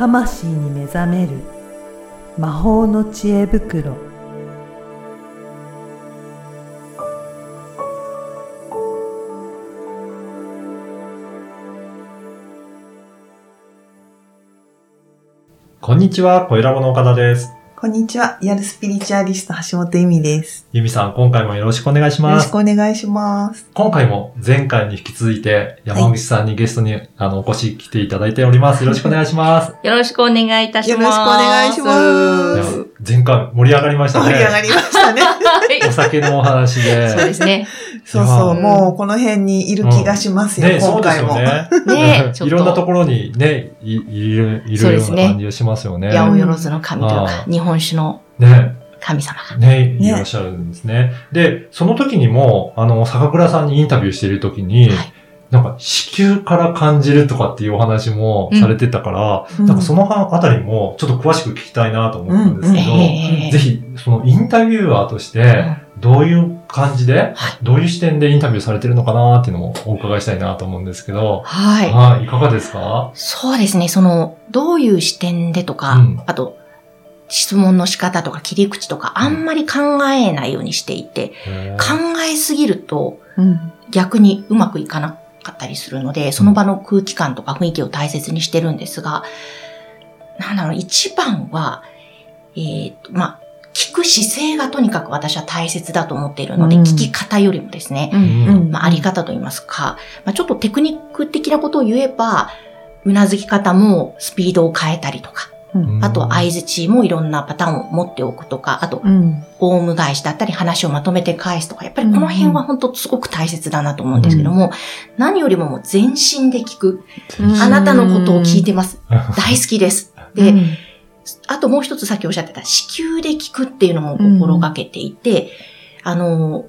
魂に目覚める魔法の知恵袋こんにちは、小ラボの岡田です。こんにちは。リアルスピリチュアリスト橋本由美です。ゆみさん、今回もよろしくお願いしよろします。くお願いします。今回も前回に引き続いて、山口さんにゲストに、あの、お越し来ていただいております。よろしくお願いします。よろしくお願いいたします。よろしくお願いします前回盛り上がりましたね。盛り上がりましたね。お酒のお話で。そうですね。そうそう、うんもうこの辺にいる気がしますよ、うです今回も。よね。ね いろんなところにね、いいる、いるようそうですねな感じがしますよね。八百万の神というかあ、日本酒のね。神様が。ね、いらっしゃるんですね。で、その時にも、あの、坂倉さんにインタビューしている時に、はいなんか、子宮から感じるとかっていうお話もされてたから、うん。なんかそのあたりもちょっと詳しく聞きたいなと思ったんですけど、うんええぜひ、そのインタビュアーとして、どういう感じで、どういう視点でインタビューされてるのかなっていうのもお伺いしたいなと思うんですけど、はい。はい、いかがですか？そうですね。その、どういう視点でとか、うん。あと、質問の仕方とか切り口とか、あんまり考えないようにしていて、考えすぎるとうん逆にうまくいかなかったりするので、その場の空気感とか雰囲気を大切にしてるんですが、なんだろう、一番は、えっ、と、まあ、聞く姿勢がとにかく私は大切だと思っているので、うん。聞き方よりもですね、うん。まあ、あり方といいますか、まあ、ちょっとテクニック的なことを言えば、うなずき方もスピードを変えたりとか、うんあと相づちもいろんなパターンを持っておくとか、あと、うん。オウム返しだったり話をまとめて返すとか、やっぱりこの辺は本当すごく大切だなと思うんですけども、何よりももう全身で聞く。うんあなたのことを聞いてます。大好きです。で、うん。あともう一つさっきおっしゃってた子宮で聞くっていうのも心がけていて、あの、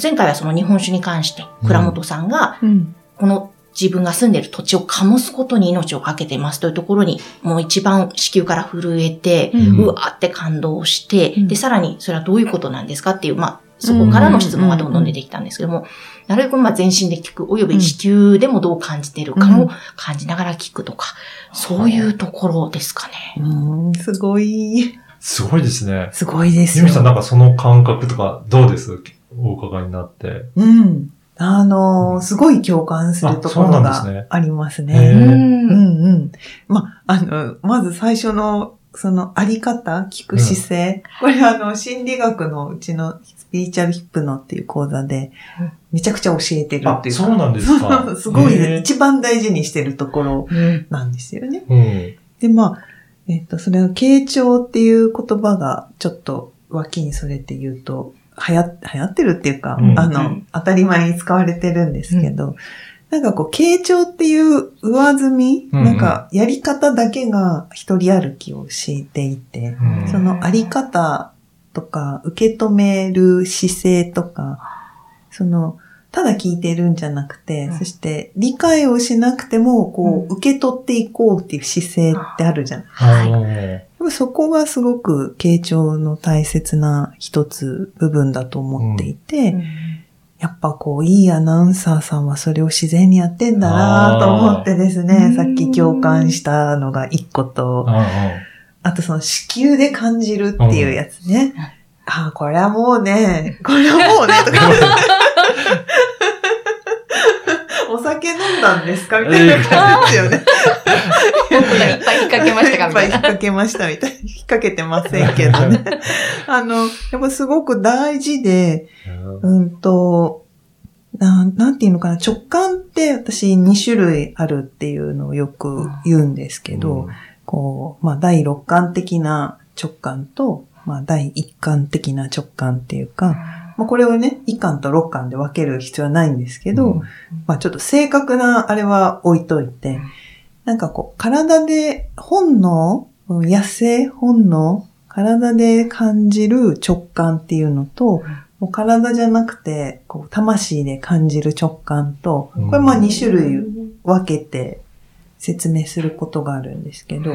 前回はその日本酒に関して、倉本さんが、うん。この自分が住んでる土地を醸すことに命をかけてますというところに、もう一番子宮から震えて、うんうわーって感動して、うんで、さらにそれはどういうことなんですか？っていう、まあ、そこからの質問がどんどん出てきたんですけども、なるべくまあ全身で聞く、および子宮でもどう感じているかも感じながら聞くとか、そういうところですかね。うんすごい、すごいですね。すごいですよ。ゆみさんなんかその感覚とかどうです？お伺いになって。うん。あのーすごい共感するところあそうなんですねがありますへね。ーうんうん。ま、あの、まず最初の、そのあり方、聞く姿勢。これあの、心理学のうちのスピリチュアルヒップノっていう講座でうん、めちゃくちゃ教えてるあっていうそうなんですか すごい、へー一番大事にしてるところうん。なんですよね。うん。で、まあ、えっと、それの傾聴っていう言葉がちょっと脇にそれて言うと、流行流行ってるっていうか、うん。あのうん、当たり前に使われてるんですけど、なんかこう、傾聴っていう上積み、うんうん。なんかやり方だけが一人歩きを敷いていて、うん。そのあり方とか、受け止める姿勢とか、その、ただ聞いてるんじゃなくて、うんそして理解をしなくても、こう、うん受け取っていこうっていう姿勢ってあるじゃない。はい。い。でもそこがすごく傾聴の大切な一つ部分だと思っていて、やっぱこう、いいアナウンサーさんはそれを自然にやってんだなと思ってですあね、ーさっき共感したのが一個と、あとその子宮で感じるっていうやつね。ああ、これはもうね、これはもうね、とか。お酒飲んだんですか？みたいな感じですよね。いっぱい引っ掛けましたか？いっぱい。引っみたいな。掛けましたみたいな。引っ掛けてませんけどね。あの、やっぱすごく大事で、うん。と、なん、なんていうのかな、直感って私2種類あるっていうのをよく言うんですけど、こう、まあ第六感的な直感と、まあ第一感的な直感っていうか、まあこれをね、一感と六感で分ける必要はないんですけど、うん。まあちょっと正確なあれは置いといて、なんかこう、体で本能、うん野生本能、体で感じる直感っていうのと、もう体じゃなくて、こう、魂で感じる直感と、これまあ2種類分けて説明することがあるんですけど、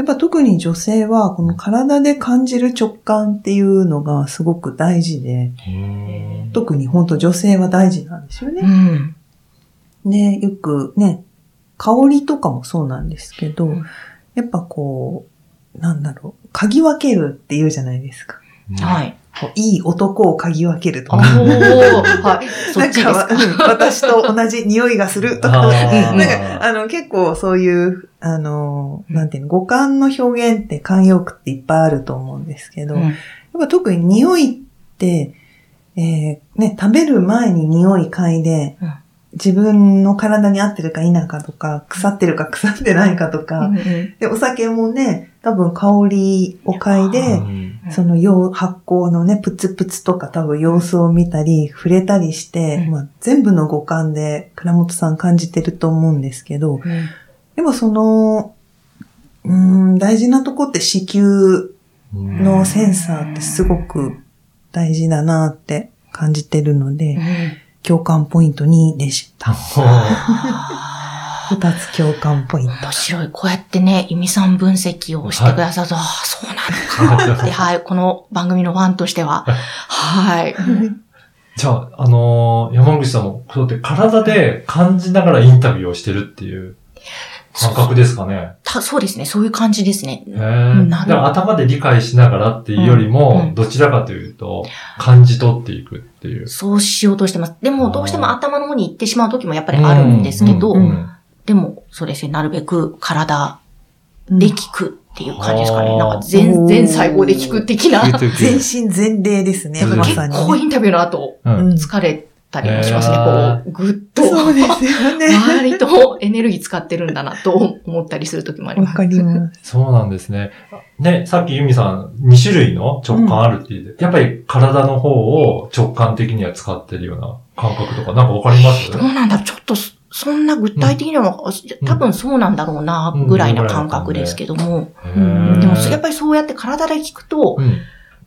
やっぱ特に女性はこの体で感じる直感っていうのがすごく大事で、うん特に本当女性は大事なんですよね。うん。で、よくね、香りとかもそうなんですけど、んやっぱこう、なんだろう、嗅ぎ分けるって言うじゃないですか。はい。いい男を嗅ぎ分けるとおか。ー、はい。そなんか。私と同じ匂いがするとか。なんか、あの、結構そういう、あの、なんていうの、五感の表現って慣用句っていっぱいあると思うんですけど、うんやっぱ特に匂いって、えーね、食べる前に匂い嗅いで、うん自分の体に合ってるか否かとか、腐ってるか腐ってないかとか、うんうんで、お酒もね、多分香りを嗅いで、うんその用発酵のね、プツプツとか多分様子を見たり、触れたりして、うん。まあ、全部の五感で倉本さん感じてると思うんですけど、でもその、うーん、大事なとこって子宮うんのセンサーってすごく大事だなって感じてるので、うん。共感ポイント2でした。二つ共感ポイント。面白い。こうやってね、イミさん分析をしてくださると、ああ、そうなのか はい、この番組のファンとしては、はい。じゃあ、あのー山口さんも、そうやって体で感じながらインタビューをしてるっていう感覚ですかね。たそうですね、そういう感じですね。へーんなる頭で理解しながらっていうよりも、うんうんどちらかというと、感じ取っていくっていう。そうしようとしてます。でも、どうしても頭の方に行ってしまう時もやっぱりあるんですけど、うんうんでも、そうですね、なるべく体うんで聞くっていう感じですかね。うんなんか全、全細胞で聞く的な。全身全霊ですね、うん結まさに、ね。構インタビューの後、うんうん疲れたりもしますね。こう、ぐっと。そうですよね。割とエネルギー使ってるんだなと思ったりする時もあります。わかります。そうなんですね。ね、さっきユミさん、2種類の直感あるって言って、やっぱり体の方を直感的には使ってるような感覚とか、なんかわかります？どうなんだちょっとそ、そんな具体的には、多分そうなんだろうな、ぐらいな感覚ですけども。へーでも、やっぱりそうやって体で聞くと、うん。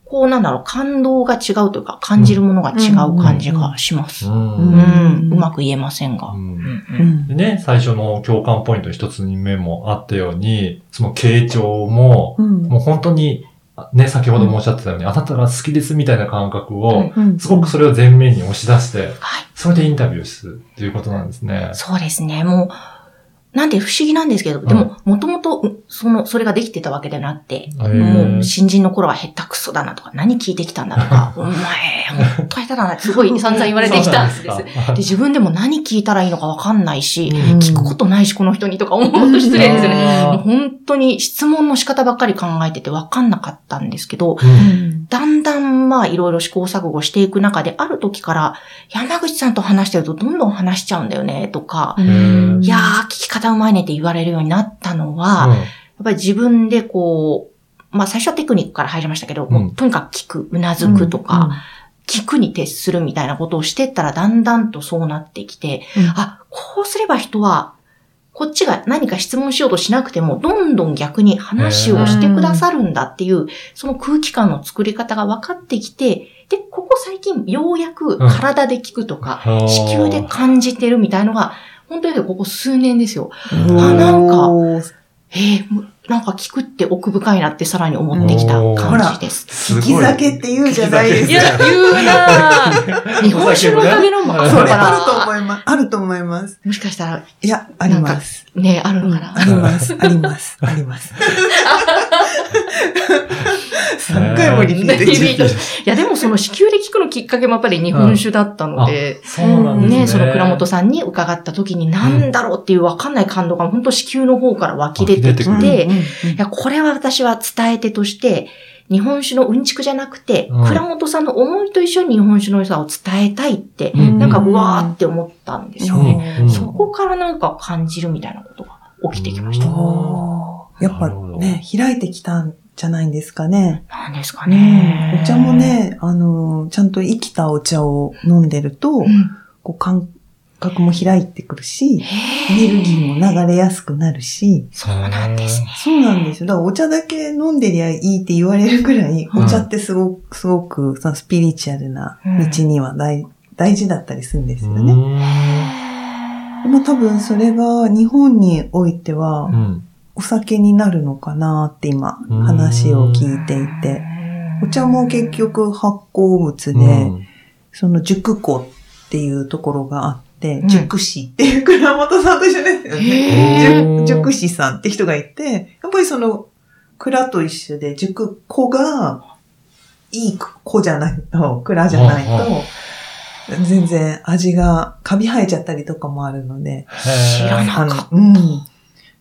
こうなんだろう、感動が違うというか、感じるものが違う感じがします。ううんん。うまく言えませんが。うんうんうんでね、最初の共感ポイントの一つに目もあったように、その傾聴も、うんもう本当に、ね、先ほどもおっしゃってたように、あなたが好きですみたいな感覚を、うんすごくそれを前面に押し出して、はい。それでインタビューするっていうことなんですね。そうですね。もう、なんで不思議なんですけど、でも、もともと、その、それができてたわけでなくて、もう、新人の頃は下手くそだなとか、何聞いてきたんだとか、お前、ほんと下手だなってすごい散々言われてきたんです。で、自分でも何聞いたらいいのかわかんないし、うん。聞くことないし、この人にとか思うと失礼ですよね。本当に質問の仕方ばっかり考えててわかんなかったんですけど、うん。だんだんまあいろいろ試行錯誤していく中で、ある時から、山口さんと話してるとどんどん話しちゃうんだよね、とか、ん。いやー、聞き方うまいねって言われるようになったのは、やっぱり自分でこう、まあ最初はテクニックから入りましたけど、うん。とにかく聞く、うなずくとか、聞くに徹するみたいなことをしてったらだんだんとそうなってきて、うん。あ、こうすれば人は、こっちが何か質問しようとしなくても、どんどん逆に話をしてくださるんだっていう、その空気感の作り方が分かってきて、で、ここ最近ようやく体で聞くとか、うん子宮で感じてるみたいのが、本当にここ数年ですよ。うんあなんかえー、なんか聞くって奥深いなってさらに思ってきた感じです。す聞き酒って言うじゃないですか。いや、言うなぁ。日本酒のおかげのもあるそれのかあるとな思います。あると思います。もしかしたら、いや、あります。ね、あるのかなあります。あります。あります。3回もリピートリピートいや、でもその子宮で聞くのきっかけもやっぱり日本酒だったので、そうなんですね。ね、その倉本さんに伺った時になんだろうっていうわかんない感動が本当子宮の方から湧き出てきて、いや、これは私は伝え手として、日本酒のうんちくじゃなくて、うん。倉本さんの思いと一緒に日本酒の良さを伝えたいって、うん。なんかうわーって思ったんですようん。ね。うん。そこからなんか感じるみたいなことが起きてきました。やっぱね、開いてきたんじゃないんですかね。なんですかね。お茶も、ね、あの、ちゃんと生きたお茶を飲んでると、うん、こう感覚も開いてくるし、へエネルギーも流れやすくなるし、そうなんですね。そうなんですよ。だからお茶だけ飲んでりゃいいって言われるくらい、うんお茶ってすごく、すごく、そのスピリチュアルな道には大,、大事だったりするんですよね。でも多分それが日本においてはう、ん。お酒になるのかなって今、話を聞いていて。お茶も結局発酵物で、うん。その熟庫っていうところがあって、て、うん。塾師っていう倉本さんと一緒ですよね。塾塾師さんって人がいて、やっぱりその、蔵と一緒で、塾子が、いい子じゃないと、蔵じゃないはと、全然味がカビ生えちゃったりとかもあるので、知らなあかっの、うん。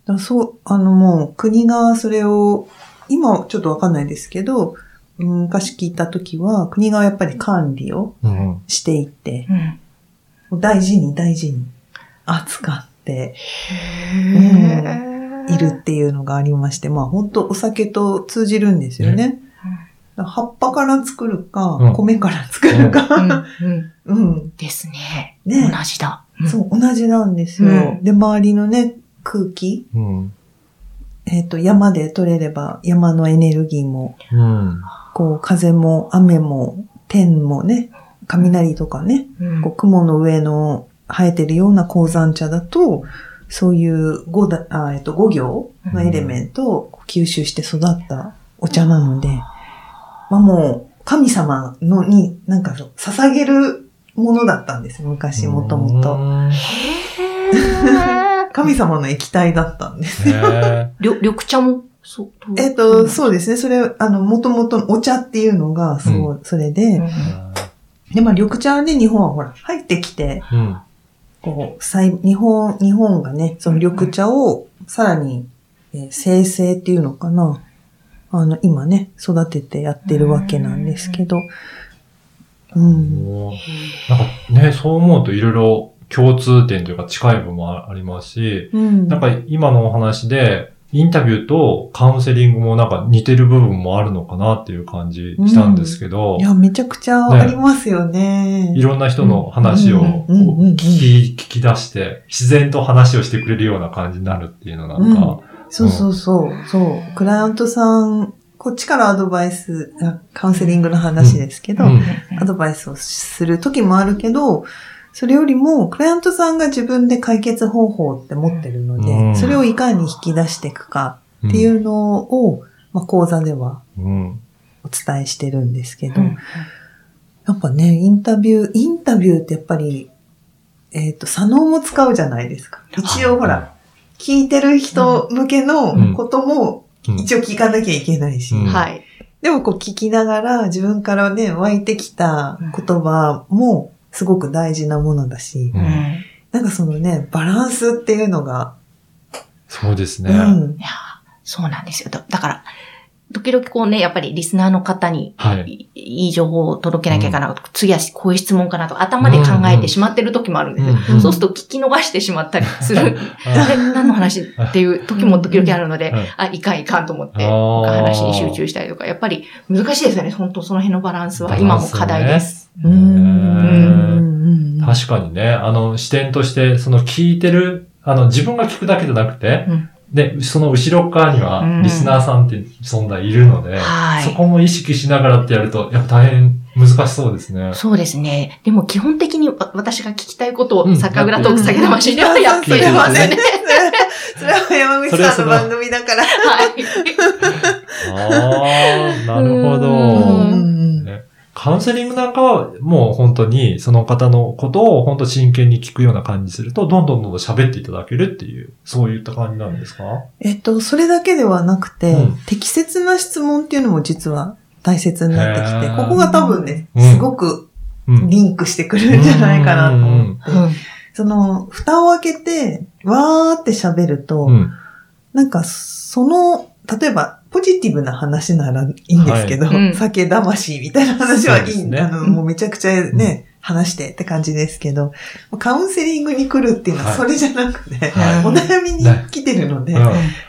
だそう、あのもう国がそれを、今はちょっとわかんないですけど、昔聞いたときは、国がやっぱり管理をうん。していて、た。うん。大事に大事に扱ってへいるっていうのがありまして、まあ本当お酒と通じるんですよね。葉っぱから作るか、うん米から作るうんか、うんうん、ですね。ね同じだ。うんそう、同じなんですよ。うんで、周りのね、空気、うん。えっ、と、山で取れれば、山のエネルギーも、うん。こう、風も雨も、天もね、雷とかね、うんこう雲の上の生えてるような鉱山茶だと、そういう五だ、あえっと、五行のエレメントを吸収して育ったお茶なので、まあもう、神様のに、なんか捧げるものだったんです、昔、もともと。うん。へー神様の液体だったんです。へ 緑緑茶も、そう。えっと、そうですね。それ、あの、もともとお茶っていうのが、そう、それで、うんーで、まあ、緑茶で日本はほら、入ってきて、うん。こう、再日本、日本がね、その緑茶をさらに、えー生成っていうのかな。あの、今ね、育ててやってるわけなんですけど、うん。なんかね、そう思うといろいろ共通点というか近い部分もありますし、うん。なんか今のお話で、インタビューとカウンセリングもなんか似てる部分もあるのかなっていう感じしたんですけど、いや、めちゃくちゃありますよね。いろんな人の話をうんうんうんうん聞き、聞き出して、自然と話をしてくれるような感じになるっていうのなんか、そうそうそう。そう。クライアントさん、こっちからアドバイス、あカウンセリングの話ですけど、うんアドバイスをする時もあるけど、それよりも、クライアントさんが自分で解決方法って持ってるので、うん。それをいかに引き出していくかっていうのを、まあ、講座ではうん。お伝えしてるんですけど、うん。やっぱね、インタビュー、インタビューってやっぱり、えっ、と、左脳も使うじゃないですか。一応ほら、聞いてる人向けのこともうん、一応聞かなきゃいけないし、うん。はい。でもこう聞きながら自分からね、湧いてきた言葉もすごく大事なものだし、ううんんなんかそのね、バランスっていうのが、そうですね。うんいや、そうなんですよ。だだから、時々こうね、やっぱりリスナーの方にはい。いいい情報を届けなきゃいけない、次はこういう質問かなと頭で考えてしまってる時もあるんですよ。うんそうすると聞き逃してしまったりする。何の話っていう時も時々あるのでうん、あ、いかんいかんと思って、話に集中したりとか、やっぱり難しいですよね。本当その辺のバランスは今も課題です。うん。確かにね、あの視点として、その聞いてる、あの自分が聞くだけじゃなくて、うんで、その後ろ側にはうんリスナーさんって存在いるので、はいそこも意識しながらってやると、やっぱ大変難しそうですね。そうですね。でも基本的にわ私が聞きたいことうんを酒蔵トーク酒魂ではやっていますねますね。それは山口さんの番組だから。はい。ああ、なるほうど。カウンセリングなんかはもう本当にその方のことを本当真剣に聞くような感じすると、どんどんどんどん喋っていただけるっていう、そういった感じなんですか？えっと、それだけではなくて、うん適切な質問っていうのも実は大切になってきて、ここが多分ね、うんすごくうん。リンクしてくるんじゃないかなと思って。うんその、蓋を開けて、わーって喋ると、うん。なんか、その、例えば、ポジティブな話ならいいんですけど、はい。うん。酒魂みたいな話はいい、ねあの、もうめちゃくちゃね、話してって感じですけど、カウンセリングに来るっていうのははい。それじゃなくて、はい。お悩みに来てるので、うん。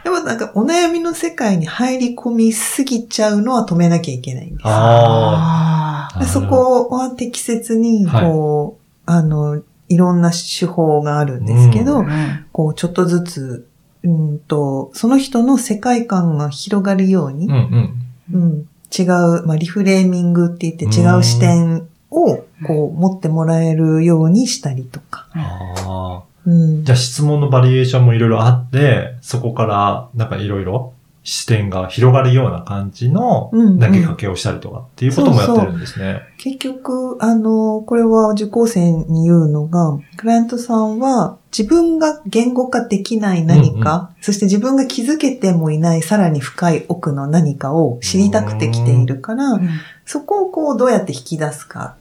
でもなんかお悩みの世界に入り込みすぎちゃうのは止めなきゃいけないんです。あそこは適切に、はい。こう、あの、いろんな手法があるんですけど、うん。こう、ちょっとずつ、うんと、その人の世界観が広がるように、あ。うんうん。うん違う、まあ、リフレーミングって言って違う視点を、こう、持ってもらえるようにしたりとか。ああ。うんじゃあ質問のバリエーションもいろいろあって、そこからなんかいろいろ視点が広がるような感じのうんうん。投げかけをしたりとかっていうこともやってるんですね。結局、あの、これは受講生に言うのが、クライアントさんは自分が言語化できない何か、そして自分が気づけてもいないさらに深い奥の何かを知りたくて来ているから、そこをこうどうやって引き出すか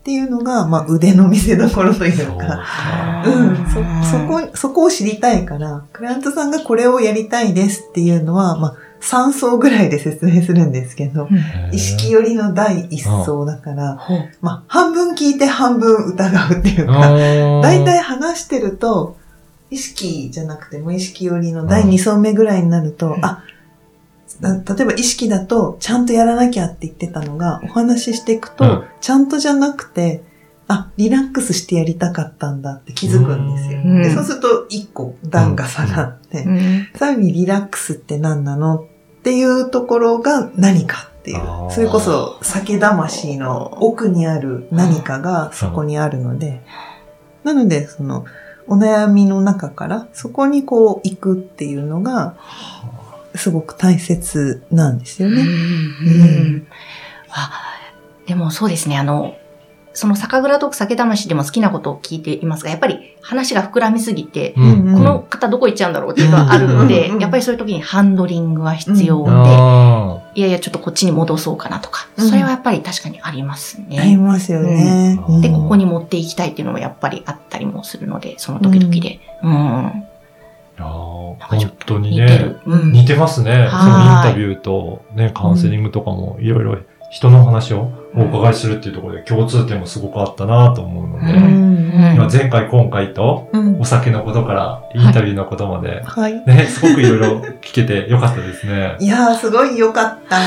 っていうのが、まあ腕の見せ所といそううか、か。うん、そ、そこ、そこを知りたいから、クライアントさんがこれをやりたいですっていうのは、まあ3層ぐらいで説明するんですけど、意識寄りの第一層だから、まあ、半分聞いて半分疑うっていうか、だ大体話してると、意識じゃなくて無意識寄りの第二層目ぐらいになると、うん。あ、な例えば意識だと、ちゃんとやらなきゃって言ってたのが、お話ししていくと、うん。ちゃんとじゃなくて、あ、リラックスしてやりたかったんだって気づくんですよ。うん。でそうすると、一個段が下がって、さらにリラックスって何なのっていうところが何かっていう。それこそ酒魂の奥にある何かがそこにあるので。なので、その、お悩みの中からそこにこう行くっていうのが、すごく大切なんですよね。うんうんあでもそうですね、あの、その酒蔵トーク酒魂でも好きなことを聞いていますが、やっぱり話が膨らみすぎて、うんうんこの方どこ行っちゃうんだろうっていうのがあるので、うんやっぱりそういう時にハンドリングは必要で、あいやいや、ちょっとこっちに戻そうかなとか、うんそれはやっぱり確かにありますありね。ますよね。うんうんで、ここに持っていきたいっていうのもやっぱりあったりもするので、その時々で。うん。ーいやー本当にね似てる。。うん。似てますね。そはいのインタビューとね、カウンセリングとかもいろいろ人の話をお伺いするっていうところで共通点もすごくあったなと思うので、うんうん今前回今回とうんお酒のことからインタビューのことまで、はい。ね、すごくいろいろ聞けてよかったですね。いやー、すごい良かった。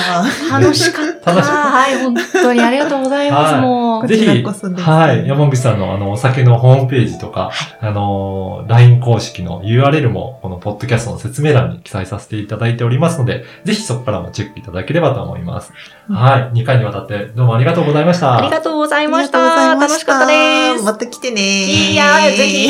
楽しかった。楽しかはい、本当にありがとうございます。はいもうこ。ぜひ、はい、山口さんのあの、お酒のホームページとか、あの、LINE 公式の URL も、このポッドキャストの説明欄に記載させていただいておりますので、ぜひそこからもチェックいただければと思います。はい、2回にわたってどうもありがとうございました。ありがとうございました。いま楽しかったです。また来てねいやー、ぜひ。